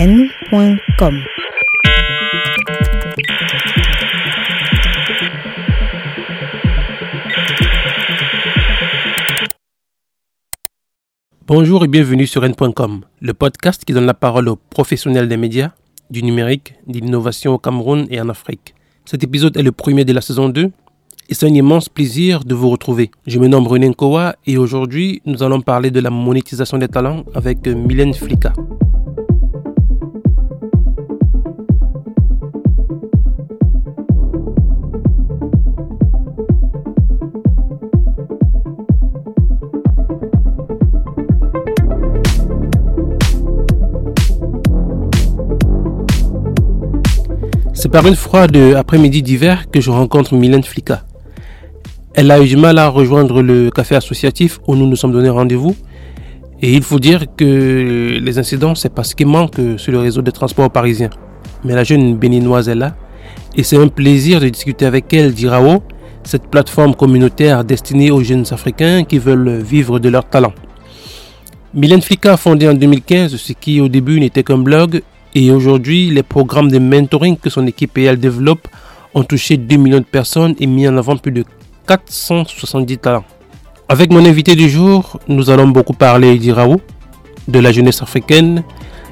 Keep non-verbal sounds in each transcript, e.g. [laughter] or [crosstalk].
n.com. Bonjour et bienvenue sur n.com, le podcast qui donne la parole aux professionnels des médias, du numérique, de l'innovation au Cameroun et en Afrique. Cet épisode est le premier de la saison 2 et c'est un immense plaisir de vous retrouver. Je me nomme René Nkowa et aujourd'hui nous allons parler de la monétisation des talents avec Mylène Flika. C'est par une froide après-midi d'hiver que je rencontre Mylène Flika. Elle a eu du mal à rejoindre le café associatif où nous nous sommes donné rendez-vous. Et il faut dire que les incidents, c'est parce qu'il manque sur le réseau de transport parisien. Mais la jeune béninoise est là. Et c'est un plaisir de discuter avec elle d'Irao, cette plateforme communautaire destinée aux jeunes africains qui veulent vivre de leur talent. Mylène Flika a fondé en 2015 ce qui au début n'était qu'un blog et aujourd'hui, les programmes de mentoring que son équipe et elle développe ont touché 2 millions de personnes et mis en avant plus de 470 talents. Avec mon invité du jour, nous allons beaucoup parler d'Iraou, de la jeunesse africaine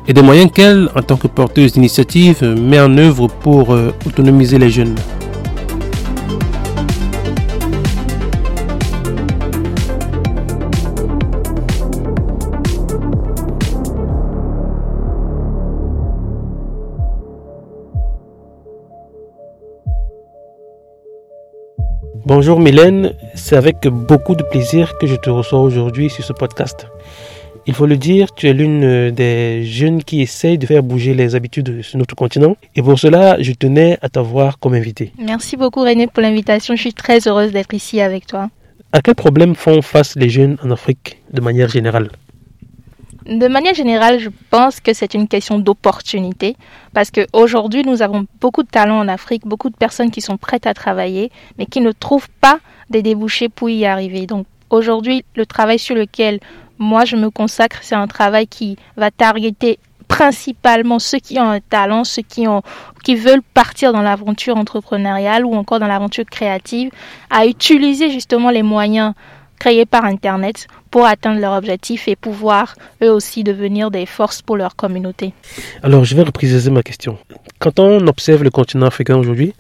et des moyens qu'elle, en tant que porteuse d'initiative, met en œuvre pour euh, autonomiser les jeunes. Bonjour Mylène, c'est avec beaucoup de plaisir que je te reçois aujourd'hui sur ce podcast. Il faut le dire, tu es l'une des jeunes qui essayent de faire bouger les habitudes sur notre continent et pour cela, je tenais à t'avoir comme invité. Merci beaucoup René pour l'invitation, je suis très heureuse d'être ici avec toi. À quels problèmes font face les jeunes en Afrique de manière générale? De manière générale, je pense que c'est une question d'opportunité parce qu'aujourd'hui, nous avons beaucoup de talents en Afrique, beaucoup de personnes qui sont prêtes à travailler, mais qui ne trouvent pas des débouchés pour y arriver. Donc aujourd'hui, le travail sur lequel moi je me consacre, c'est un travail qui va targeter principalement ceux qui ont un talent, ceux qui, ont, qui veulent partir dans l'aventure entrepreneuriale ou encore dans l'aventure créative, à utiliser justement les moyens créés par Internet pour atteindre leur objectif et pouvoir eux aussi devenir des forces pour leur communauté. Alors je vais repréciser ma question. Quand on observe le continent africain aujourd'hui,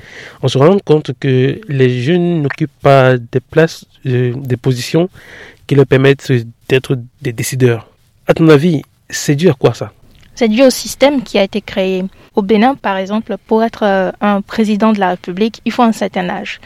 on se rend compte que les jeunes n'occupent pas des places, euh, des positions qui leur permettent d'être des décideurs. À ton avis, c'est dû à quoi ça? C'est dû au système qui a été créé. Au Bénin, par exemple, pour être euh, un président de la République, il faut un certain âge.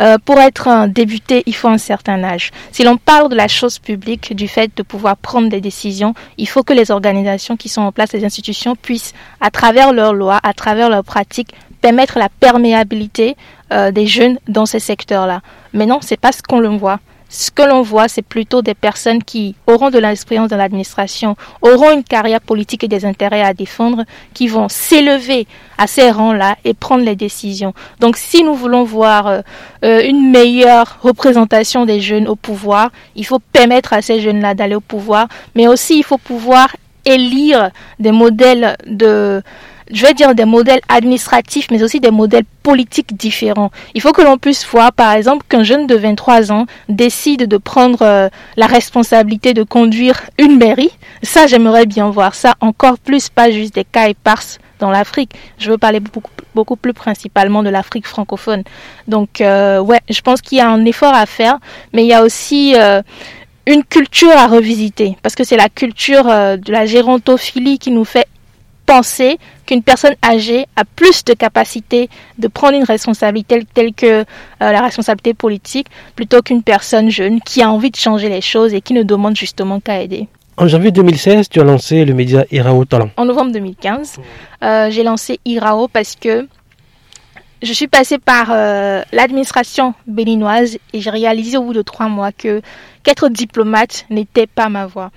Euh, pour être un député, il faut un certain âge. Si l'on parle de la chose publique, du fait de pouvoir prendre des décisions, il faut que les organisations qui sont en place, les institutions, puissent, à travers leurs lois, à travers leurs pratiques, permettre la perméabilité euh, des jeunes dans ces secteurs-là. Mais non, c'est pas ce qu'on le voit ce que l'on voit, c'est plutôt des personnes qui auront de l'expérience dans l'administration, auront une carrière politique et des intérêts à défendre, qui vont s'élever à ces rangs-là et prendre les décisions. Donc si nous voulons voir euh, euh, une meilleure représentation des jeunes au pouvoir, il faut permettre à ces jeunes-là d'aller au pouvoir, mais aussi il faut pouvoir élire des modèles de je vais dire des modèles administratifs, mais aussi des modèles politiques différents. Il faut que l'on puisse voir, par exemple, qu'un jeune de 23 ans décide de prendre euh, la responsabilité de conduire une mairie. Ça, j'aimerais bien voir ça encore plus, pas juste des cas éparses dans l'Afrique. Je veux parler beaucoup, beaucoup plus principalement de l'Afrique francophone. Donc, euh, ouais, je pense qu'il y a un effort à faire, mais il y a aussi euh, une culture à revisiter, parce que c'est la culture de la gérontophilie qui nous fait penser qu'une personne âgée a plus de capacité de prendre une responsabilité telle que euh, la responsabilité politique plutôt qu'une personne jeune qui a envie de changer les choses et qui ne demande justement qu'à aider. En janvier 2016, tu as lancé le média Irao Talent. En novembre 2015, euh, j'ai lancé Irao parce que je suis passée par euh, l'administration béninoise et j'ai réalisé au bout de trois mois que qu'être diplomate n'était pas ma voie.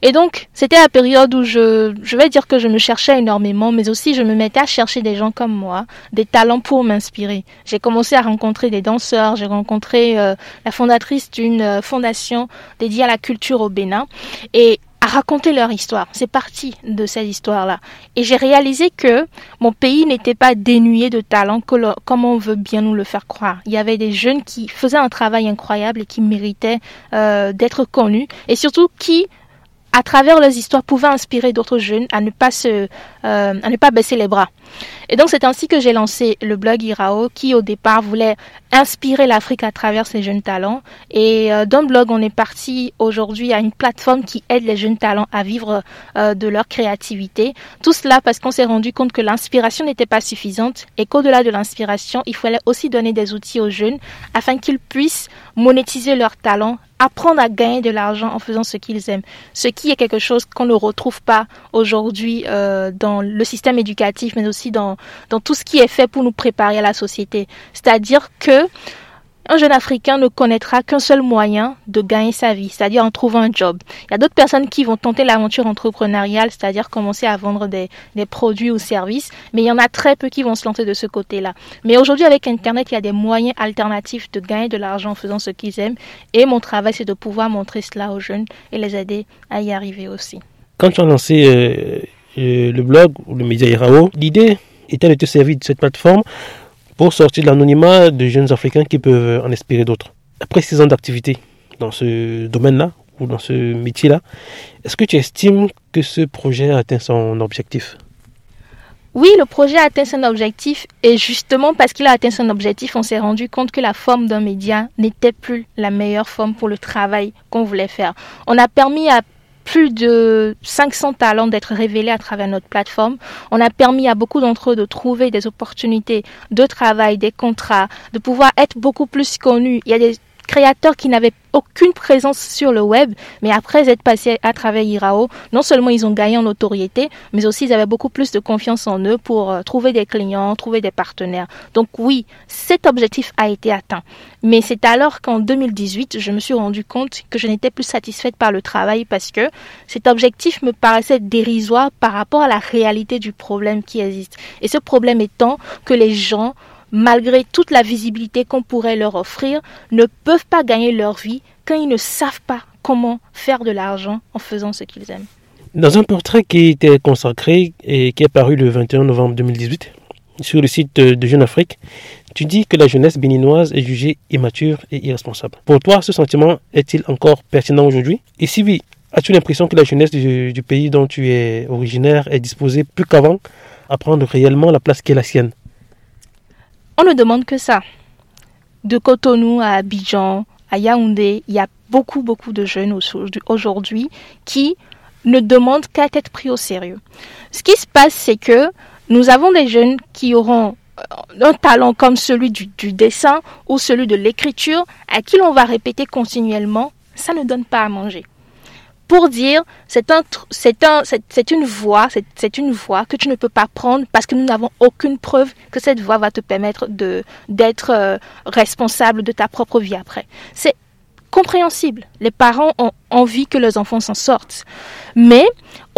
Et donc, c'était la période où je, je vais dire que je me cherchais énormément, mais aussi je me mettais à chercher des gens comme moi, des talents pour m'inspirer. J'ai commencé à rencontrer des danseurs, j'ai rencontré euh, la fondatrice d'une euh, fondation dédiée à la culture au Bénin. Et à raconter leur histoire. C'est parti de cette histoire-là. Et j'ai réalisé que mon pays n'était pas dénué de talent comme on veut bien nous le faire croire. Il y avait des jeunes qui faisaient un travail incroyable et qui méritaient euh, d'être connus et surtout qui à travers leurs histoires, pouvaient inspirer d'autres jeunes à ne pas se, euh, à ne pas baisser les bras. Et donc c'est ainsi que j'ai lancé le blog Irao, qui au départ voulait inspirer l'Afrique à travers ses jeunes talents. Et euh, d'un blog, on est parti aujourd'hui à une plateforme qui aide les jeunes talents à vivre euh, de leur créativité. Tout cela parce qu'on s'est rendu compte que l'inspiration n'était pas suffisante et qu'au-delà de l'inspiration, il fallait aussi donner des outils aux jeunes afin qu'ils puissent monétiser leurs talents apprendre à gagner de l'argent en faisant ce qu'ils aiment, ce qui est quelque chose qu'on ne retrouve pas aujourd'hui euh, dans le système éducatif, mais aussi dans, dans tout ce qui est fait pour nous préparer à la société. C'est-à-dire que un jeune Africain ne connaîtra qu'un seul moyen de gagner sa vie, c'est-à-dire en trouvant un job. Il y a d'autres personnes qui vont tenter l'aventure entrepreneuriale, c'est-à-dire commencer à vendre des, produits ou services, mais il y en a très peu qui vont se lancer de ce côté-là. Mais aujourd'hui, avec Internet, il y a des moyens alternatifs de gagner de l'argent en faisant ce qu'ils aiment, et mon travail, c'est de pouvoir montrer cela aux jeunes et les aider à y arriver aussi. Quand tu as lancé euh, euh, le blog ou le média Irao, l'idée était de te servir de cette plateforme pour sortir de l'anonymat de jeunes Africains qui peuvent en inspirer d'autres. Après six ans d'activité dans ce domaine-là, ou dans ce métier-là, est-ce que tu estimes que ce projet a atteint son objectif? Oui, le projet a atteint son objectif et justement parce qu'il a atteint son objectif, on s'est rendu compte que la forme d'un média n'était plus la meilleure forme pour le travail qu'on voulait faire. On a permis à plus de 500 talents d'être révélés à travers notre plateforme. On a permis à beaucoup d'entre eux de trouver des opportunités de travail, des contrats, de pouvoir être beaucoup plus connus. Il y a des créateurs qui n'avaient aucune présence sur le web, mais après être passés à travers Irao, non seulement ils ont gagné en notoriété, mais aussi ils avaient beaucoup plus de confiance en eux pour euh, trouver des clients, trouver des partenaires. Donc oui, cet objectif a été atteint. Mais c'est alors qu'en 2018, je me suis rendu compte que je n'étais plus satisfaite par le travail parce que cet objectif me paraissait dérisoire par rapport à la réalité du problème qui existe. Et ce problème étant que les gens malgré toute la visibilité qu'on pourrait leur offrir, ne peuvent pas gagner leur vie quand ils ne savent pas comment faire de l'argent en faisant ce qu'ils aiment. Dans un portrait qui était consacré et qui est paru le 21 novembre 2018 sur le site de Jeune Afrique, tu dis que la jeunesse béninoise est jugée immature et irresponsable. Pour toi, ce sentiment est-il encore pertinent aujourd'hui? Et si oui, as-tu l'impression que la jeunesse du, du pays dont tu es originaire est disposée plus qu'avant à prendre réellement la place qui est la sienne? On ne demande que ça. De Cotonou à Abidjan, à Yaoundé, il y a beaucoup, beaucoup de jeunes aujourd'hui qui ne demandent qu'à être pris au sérieux. Ce qui se passe, c'est que nous avons des jeunes qui auront euh, un talent comme celui du, du dessin ou celui de l'écriture, à qui l'on va répéter continuellement, ça ne donne pas à manger pour dire c'est un c'est un c'est une voie c'est une voie que tu ne peux pas prendre parce que nous n'avons aucune preuve que cette voie va te permettre d'être euh, responsable de ta propre vie après. C'est compréhensible. Les parents ont envie que leurs enfants s'en sortent. Mais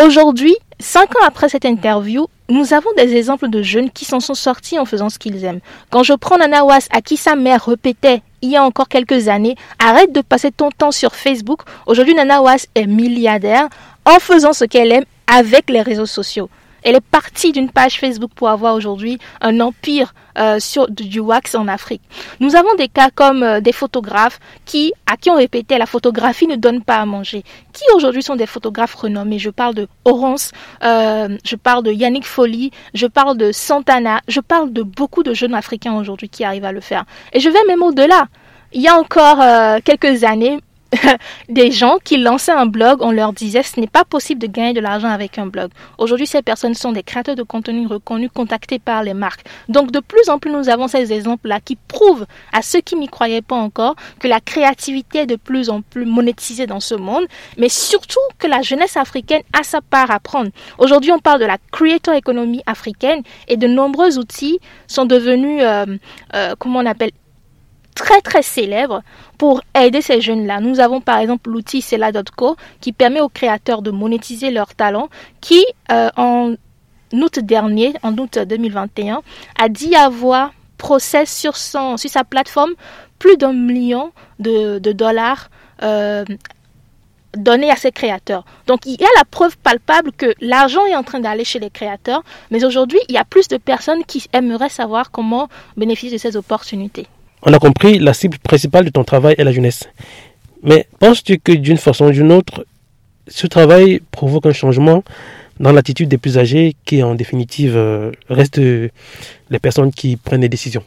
aujourd'hui, cinq ans après cette interview, nous avons des exemples de jeunes qui s'en sont sortis en faisant ce qu'ils aiment. Quand je prends Nana à qui sa mère répétait il y a encore quelques années, arrête de passer ton temps sur Facebook. Aujourd'hui, Nana Was est milliardaire en faisant ce qu'elle aime avec les réseaux sociaux. Elle est partie d'une page Facebook pour avoir aujourd'hui un empire euh, du wax en Afrique. Nous avons des cas comme euh, des photographes qui, à qui on répétait la photographie ne donne pas à manger. Qui aujourd'hui sont des photographes renommés? Je parle de Orance, euh, je parle de Yannick Folly, je parle de Santana, je parle de beaucoup de jeunes Africains aujourd'hui qui arrivent à le faire. Et je vais même au-delà. Il y a encore quelques années, [laughs] des gens qui lançaient un blog, on leur disait ce n'est pas possible de gagner de l'argent avec un blog. Aujourd'hui, ces personnes sont des créateurs de contenu reconnus, contactés par les marques. Donc, de plus en plus, nous avons ces exemples-là qui prouvent à ceux qui n'y croyaient pas encore que la créativité est de plus en plus monétisée dans ce monde, mais surtout que la jeunesse africaine a sa part à prendre. Aujourd'hui, on parle de la creator economy africaine et de nombreux outils sont devenus, euh, euh, comment on appelle, très très célèbres pour aider ces jeunes-là. Nous avons par exemple l'outil Cela.co qui permet aux créateurs de monétiser leurs talents, qui euh, en août dernier, en août 2021, a dit avoir procès sur, son, sur sa plateforme plus d'un million de, dollars euh, donner à ces créateurs. Donc il y a la preuve palpable que l'argent est en train d'aller chez les créateurs, mais aujourd'hui il y a plus de personnes qui aimeraient savoir comment bénéficier de ces opportunités. On a compris, la cible principale de ton travail est la jeunesse. Mais penses-tu que d'une façon ou d'une autre, ce travail provoque un changement dans l'attitude des plus âgés qui en définitive euh, restent les personnes qui prennent les décisions?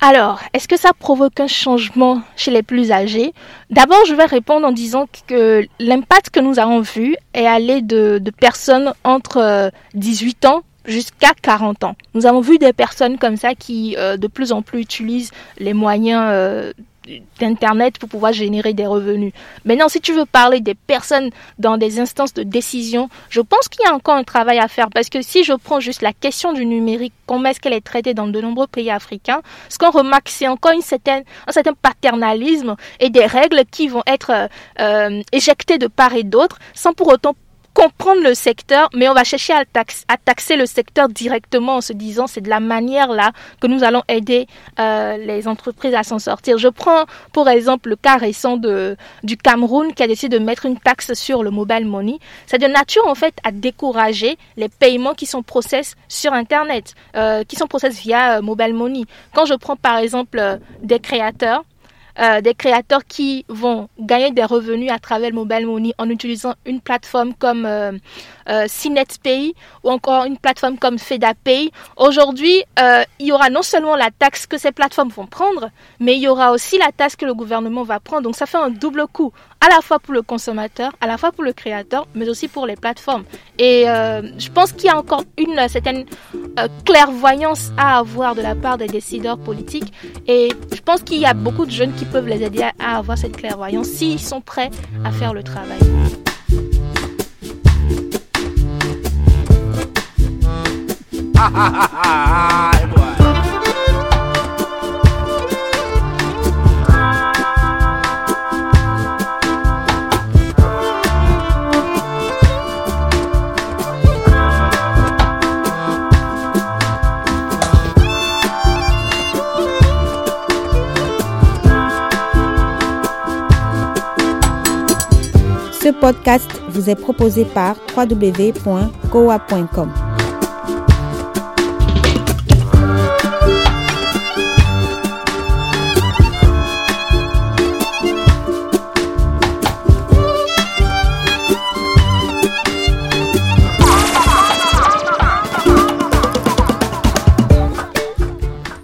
Alors, est-ce que ça provoque un changement chez les plus âgés? D'abord, je vais répondre en disant que l'impact que nous avons vu est allé de, personnes entre 18 euh, ans jusqu'à 40 ans. Nous avons vu des personnes comme ça qui euh, de plus en plus utilisent les moyens euh, d'Internet pour pouvoir générer des revenus. Maintenant, si tu veux parler des personnes dans des instances de décision, je pense qu'il y a encore un travail à faire parce que si je prends juste la question du numérique, comment est-ce qu'elle est traitée dans de nombreux pays africains, ce qu'on remarque, c'est encore une certaine, un certain paternalisme et des règles qui vont être euh, éjectées de part et d'autre sans pour autant comprendre le secteur, mais on va chercher à, taxer le secteur directement en se disant c'est de la manière là que nous allons aider euh, les entreprises à s'en sortir. Je prends pour exemple le cas récent de, du Cameroun qui a décidé de mettre une taxe sur le mobile money. C'est de nature en fait à décourager les paiements qui sont process sur Internet, euh, qui sont process via euh, mobile money. Quand je prends par exemple des créateurs, euh, des créateurs qui vont gagner des revenus à travers le mobile money en utilisant une plateforme comme euh, euh, ou encore une plateforme comme FedaPay. Aujourd'hui, euh, il y aura non seulement la taxe que ces plateformes vont prendre, mais il y aura aussi la taxe que le gouvernement va prendre. Donc ça fait un double coût, à la fois pour le consommateur, à la fois pour le créateur, mais aussi pour les plateformes. Et euh, je pense qu'il y a encore une certaine clairvoyance à avoir de la part des décideurs politiques. Et je pense qu'il y a beaucoup de jeunes qui peuvent les aider à avoir cette clairvoyance s'ils sont prêts à faire le travail. Ce podcast vous est proposé par www.coa.com.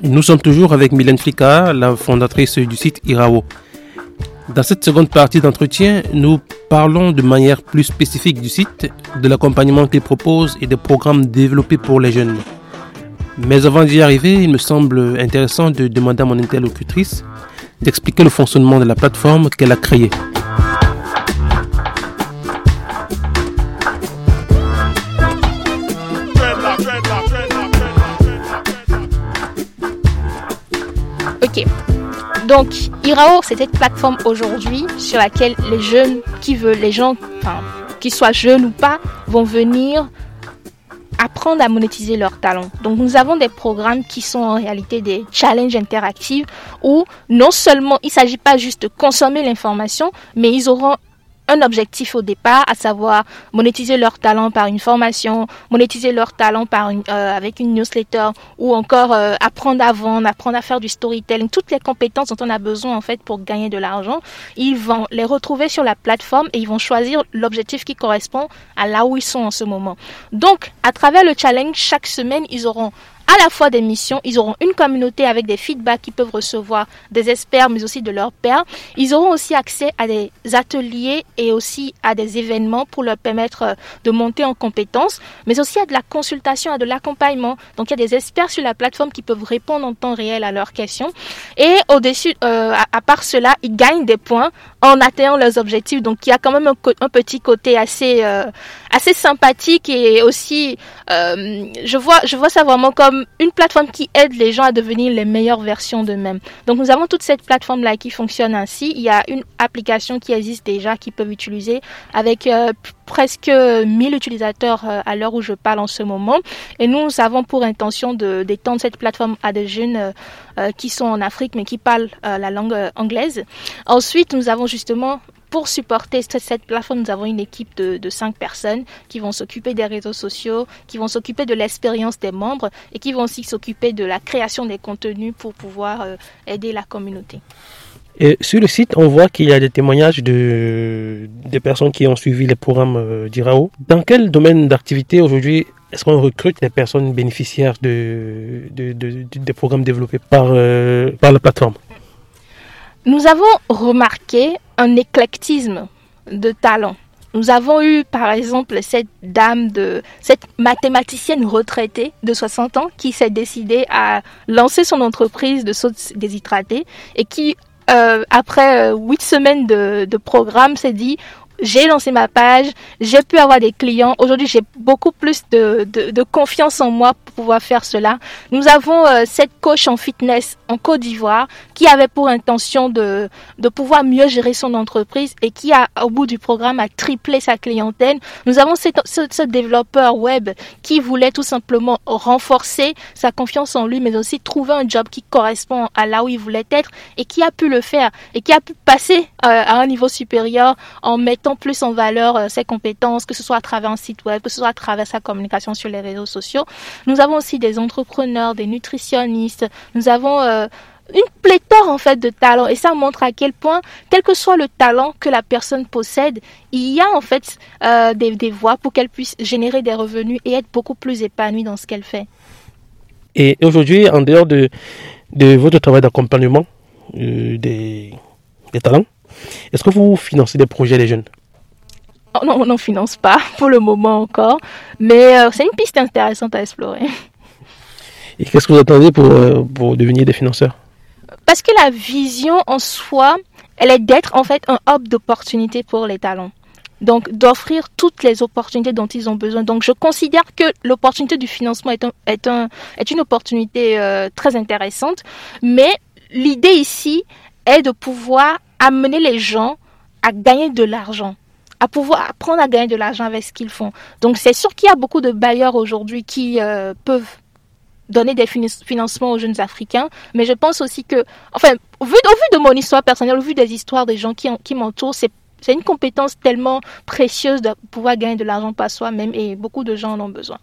Nous sommes toujours avec Mylène Flika, la fondatrice du site Irao. Dans cette seconde partie d'entretien, nous parlons de manière plus spécifique du site, de l'accompagnement qu'il propose et des programmes développés pour les jeunes. Mais avant d'y arriver, il me semble intéressant de demander à mon interlocutrice d'expliquer le fonctionnement de la plateforme qu'elle a créée. Donc, Irao, c'est cette plateforme aujourd'hui sur laquelle les jeunes qui veulent, les gens, qu'ils soient jeunes ou pas, vont venir apprendre à monétiser leurs talents. Donc nous avons des programmes qui sont en réalité des challenges interactifs où non seulement il ne s'agit pas juste de consommer l'information, mais ils auront un objectif au départ, à savoir monétiser leur talent par une formation, monétiser leur talent par une, euh, avec une newsletter ou encore euh, apprendre à vendre, apprendre à faire du storytelling, toutes les compétences dont on a besoin en fait pour gagner de l'argent. Ils vont les retrouver sur la plateforme et ils vont choisir l'objectif qui correspond à là où ils sont en ce moment. Donc, à travers le challenge, chaque semaine, ils auront à la fois des missions, ils auront une communauté avec des feedbacks qu'ils peuvent recevoir des experts, mais aussi de leurs pairs. Ils auront aussi accès à des ateliers et aussi à des événements pour leur permettre euh, de monter en compétences, mais aussi à de la consultation, à de l'accompagnement. Donc il y a des experts sur la plateforme qui peuvent répondre en temps réel à leurs questions. Et au-dessus, euh, à, part cela, ils gagnent des points en atteignant leurs objectifs. Donc il y a quand même un, petit côté assez euh, assez sympathique et aussi je vois je vois ça vraiment comme une plateforme qui aide les gens à devenir les meilleures versions d'eux-mêmes. Donc nous avons toute cette plateforme-là qui fonctionne ainsi. Il y a une application qui existe déjà qui peuvent utiliser avec euh, presque 1000 utilisateurs euh, à l'heure où je parle en ce moment. Et nous avons pour intention d'étendre cette plateforme à des jeunes euh, qui sont en Afrique mais qui parlent la langue anglaise. Ensuite, nous avons justement pour supporter cette plateforme, nous avons une équipe de, de cinq personnes qui vont s'occuper des réseaux sociaux, qui vont s'occuper de l'expérience des membres et qui vont aussi s'occuper de la création des contenus pour pouvoir euh, aider la communauté. Et sur le site, on voit qu'il y a des témoignages de, des personnes qui ont suivi les programmes euh, d'IRAO. Dans quel domaine d'activité aujourd'hui est-ce qu'on recrute les personnes bénéficiaires de, de, des programmes développés par, euh, par la plateforme? Nous avons remarqué un éclectisme de talents. Nous avons eu par exemple cette dame de cette mathématicienne retraitée de 60 ans qui s'est décidée à lancer son entreprise de sauce déshydratée et qui euh, après euh, huit semaines de, de programme s'est dit j'ai lancé ma page, j'ai pu avoir des clients. Aujourd'hui, j'ai beaucoup plus de, de, de, confiance en moi pour pouvoir faire cela. Nous avons euh, cette coach en fitness en Côte d'Ivoire qui avait pour intention de, de pouvoir mieux gérer son entreprise et qui a, au bout du programme, a triplé sa clientèle. Nous avons ce, ce développeur web qui voulait tout simplement renforcer sa confiance en lui, mais aussi trouver un job qui correspond à là où il voulait être et qui a pu le faire et qui a pu passer euh, à un niveau supérieur en mettant plus en valeur euh, ses compétences, que ce soit à travers un site web, que ce soit à travers sa communication sur les réseaux sociaux. Nous avons aussi des entrepreneurs, des nutritionnistes. Nous avons euh, une pléthore en fait de talents et ça montre à quel point, quel que soit le talent que la personne possède, il y a en fait euh, des, des voies pour qu'elle puisse générer des revenus et être beaucoup plus épanouie dans ce qu'elle fait. Et aujourd'hui, en dehors de, de votre travail d'accompagnement des, des talents, est-ce que vous financez des projets des jeunes? Oh Non, on n'en finance pas [laughs] pour le moment encore, mais euh, c'est une piste intéressante à explorer. Et qu'est-ce que vous attendez pour, euh, pour devenir des financeurs? Parce que la vision en soi, elle est d'être en fait un hub d'opportunités pour les talents. Donc d'offrir toutes les opportunités dont ils ont besoin. Donc je considère que l'opportunité du financement est, un, est, un, est une opportunité euh, très intéressante, mais l'idée ici est de pouvoir amener les gens à gagner de l'argent à pouvoir apprendre à gagner de l'argent avec ce qu'ils font. Donc c'est sûr qu'il y a beaucoup de bailleurs aujourd'hui qui euh, peuvent donner des financements aux jeunes Africains, mais je pense aussi que, enfin, au vu, de mon histoire personnelle, au vu des histoires des gens qui, m'entourent, c'est une compétence tellement précieuse de pouvoir gagner de l'argent par soi-même et beaucoup de gens en ont besoin.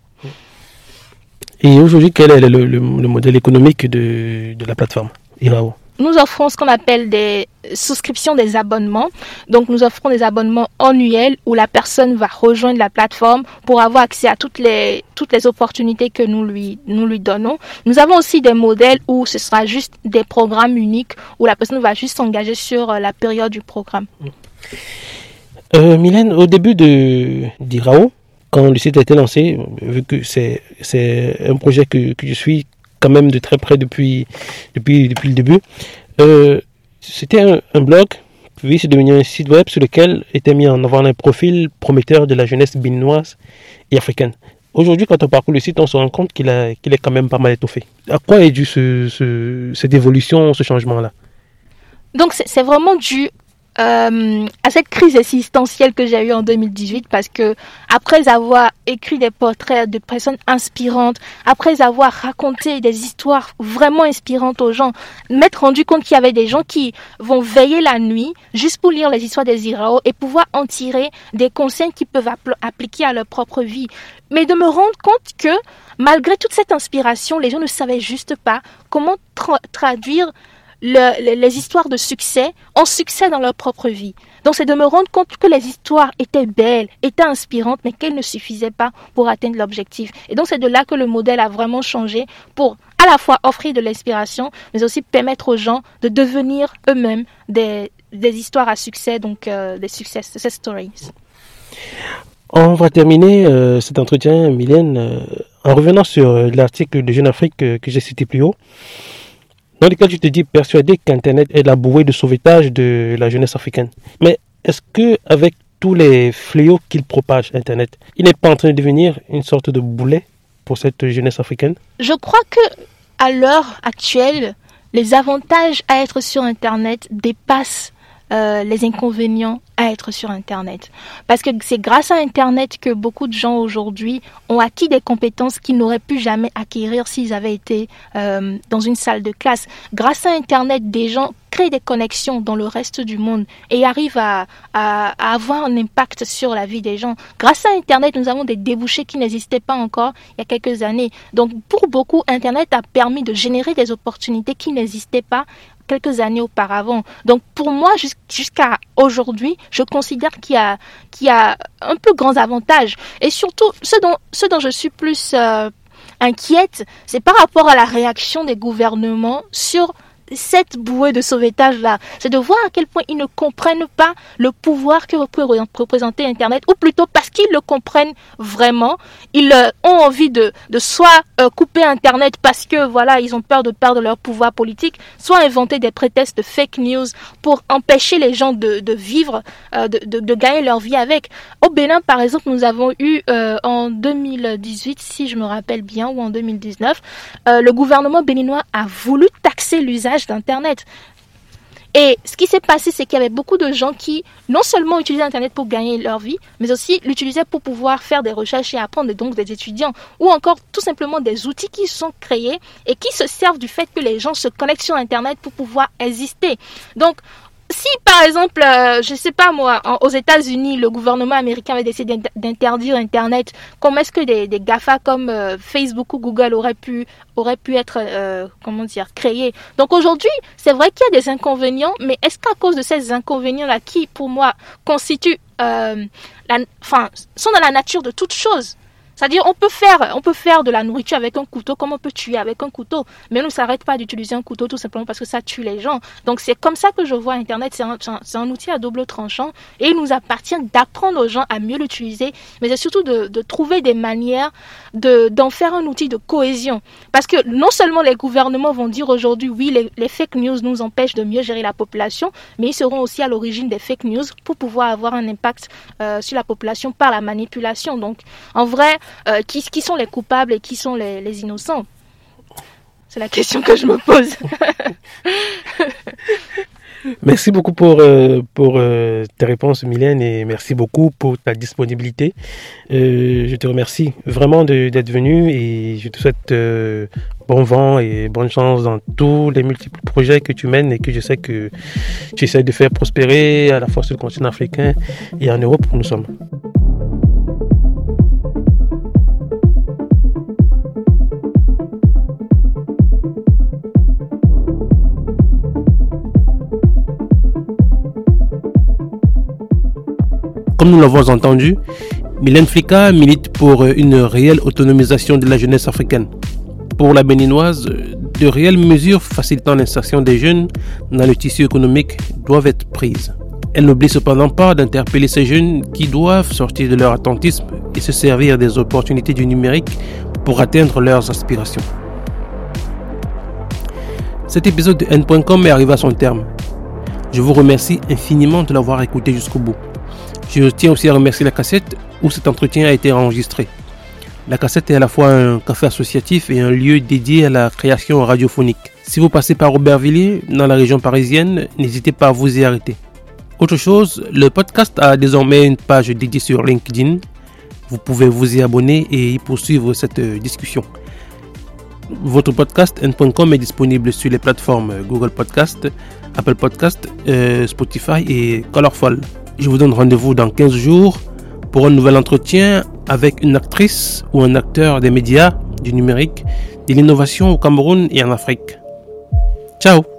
Et aujourd'hui, quel est le, le, le modèle économique de la plateforme Irao? Nous offrons ce qu'on appelle des souscriptions des abonnements. Donc nous offrons des abonnements annuels où la personne va rejoindre la plateforme pour avoir accès à toutes les, toutes les opportunités que nous lui, nous lui donnons. Nous avons aussi des modèles où ce sera juste des programmes uniques où la personne va juste s'engager sur euh, la période du programme. Euh, Mylène, au début de d'Irao, quand le site a été lancé, vu que c'est un projet que, que je suis quand même de très près depuis, depuis, depuis le début. Euh, C'était un, blog, puis c'est devenu un site web sur lequel était mis en avant un profil prometteur de la jeunesse béninoise et africaine. Aujourd'hui, quand on parcourt le site, on se rend compte qu'il qu'il est quand même pas mal étoffé. À quoi est dû ce, ce, cette évolution, ce changement-là? Donc, c'est vraiment dû euh, à cette crise existentielle que j'ai eue en 2018 parce que après avoir écrit des portraits de personnes inspirantes, après avoir raconté des histoires vraiment inspirantes aux gens, m'être rendu compte qu'il y avait des gens qui vont veiller la nuit juste pour lire les histoires des Irao et pouvoir en tirer des conseils qu'ils peuvent appliquer à leur propre vie. Mais de me rendre compte que malgré toute cette inspiration, les gens ne savaient juste pas comment tra traduire le, les histoires de succès en succès dans leur propre vie. Donc c'est de me rendre compte que les histoires étaient belles, étaient inspirantes, mais qu'elles ne suffisaient pas pour atteindre l'objectif. Et donc c'est de là que le modèle a vraiment changé pour à la fois offrir de l'inspiration, mais aussi permettre aux gens de devenir eux-mêmes des, histoires à succès, donc euh, des success, stories. On va terminer euh, cet entretien, Mylène, euh, en revenant sur l'article de Jeune Afrique que, que j'ai cité plus haut dans lequel tu te dis persuadé qu'Internet est la bouée de sauvetage de la jeunesse africaine. Mais est-ce que avec tous les fléaux qu'il propage, Internet, il n'est pas en train de devenir une sorte de boulet pour cette jeunesse africaine? Je crois que à l'heure actuelle, les avantages à être sur Internet dépassent euh, les inconvénients être sur Internet. Parce que c'est grâce à Internet que beaucoup de gens aujourd'hui ont acquis des compétences qu'ils n'auraient pu jamais acquérir s'ils avaient été euh, dans une salle de classe. Grâce à Internet, des gens créent des connexions dans le reste du monde et arrivent à, avoir un impact sur la vie des gens. Grâce à Internet, nous avons des débouchés qui n'existaient pas encore il y a quelques années. Donc pour beaucoup, Internet a permis de générer des opportunités qui n'existaient pas quelques années auparavant. Donc pour moi, jusqu'à aujourd'hui, je considère qu'il y, a, un peu grands avantages. Et surtout, ce dont, ce dont je suis plus euh, inquiète, c'est par rapport à la réaction des gouvernements sur cette bouée de sauvetage-là. C'est de voir à quel point ils ne comprennent pas le pouvoir que peut représenter Internet, ou plutôt parce qu'ils le comprennent vraiment, ils euh, ont envie de, de soit euh, couper Internet parce que voilà, ils ont peur de perdre leur pouvoir politique, soit inventer des prétextes de fake news pour empêcher les gens de, de vivre, euh, de, de, de, gagner leur vie avec. Au Bénin, par exemple, nous avons eu en 2018, si je me rappelle bien, ou en 2019, le gouvernement béninois a voulu taxer l'usage d'Internet. Et ce qui s'est passé, c'est qu'il y avait beaucoup de gens qui non seulement utilisaient Internet pour gagner leur vie, mais aussi l'utilisaient pour pouvoir faire des recherches et apprendre, donc des étudiants, ou encore tout simplement des outils qui sont créés et qui se servent du fait que les gens se connectent sur Internet pour pouvoir exister. Donc, si par exemple, euh, je sais pas moi, aux États-Unis, le gouvernement américain avait décidé d'interdire Internet, comment est-ce que des, GAFA comme euh, Facebook ou Google auraient pu, être, euh, comment dire, créés? Donc aujourd'hui, c'est vrai qu'il y a des inconvénients, mais est-ce qu'à cause de ces inconvénients-là, qui pour moi constituent, la, enfin, sont dans la nature de toute chose, c'est-à-dire, on peut faire, on peut faire de la nourriture avec un couteau comme on peut tuer avec un couteau, mais on ne s'arrête pas d'utiliser un couteau tout simplement parce que ça tue les gens. Donc, c'est comme ça que je vois Internet. C'est un, un, outil à double tranchant et il nous appartient d'apprendre aux gens à mieux l'utiliser, mais c'est surtout de, de, trouver des manières de, d'en faire un outil de cohésion. Parce que non seulement les gouvernements vont dire aujourd'hui, oui, les, les fake news nous empêchent de mieux gérer la population, mais ils seront aussi à l'origine des fake news pour pouvoir avoir un impact euh, sur la population par la manipulation. Donc, en vrai, euh, qui, sont les coupables et qui sont les, innocents? C'est la question que je me pose. [laughs] Merci beaucoup pour, euh, pour euh, tes réponses, Mylène, et merci beaucoup pour ta disponibilité. Euh, je te remercie vraiment d'être venu et je te souhaite bon vent et bonne chance dans tous les multiples projets que tu mènes et que je sais que tu essaies de faire prospérer à la fois sur le continent africain et en Europe où nous sommes. Comme nous l'avons entendu, Mylène Flika milite pour une réelle autonomisation de la jeunesse africaine. Pour la béninoise, de réelles mesures facilitant l'insertion des jeunes dans le tissu économique doivent être prises. Elle n'oublie cependant pas d'interpeller ces jeunes qui doivent sortir de leur attentisme et se servir des opportunités du numérique pour atteindre leurs aspirations. Cet épisode de N.com est arrivé à son terme. Je vous remercie infiniment de l'avoir écouté jusqu'au bout. Je tiens aussi à remercier la cassette où cet entretien a été enregistré. La cassette est à la fois un café associatif et un lieu dédié à la création radiophonique. Si vous passez par Aubervilliers, dans la région parisienne, n'hésitez pas à vous y arrêter. Autre chose, le podcast a désormais une page dédiée sur LinkedIn. Vous pouvez vous y abonner et y poursuivre cette discussion. Votre podcast N.com est disponible sur les plateformes Google Podcast, Apple Podcast, euh, Spotify et Colorful. Je vous donne rendez-vous dans 15 jours pour un nouvel entretien avec une actrice ou un acteur des médias, du numérique, de l'innovation au Cameroun et en Afrique. Ciao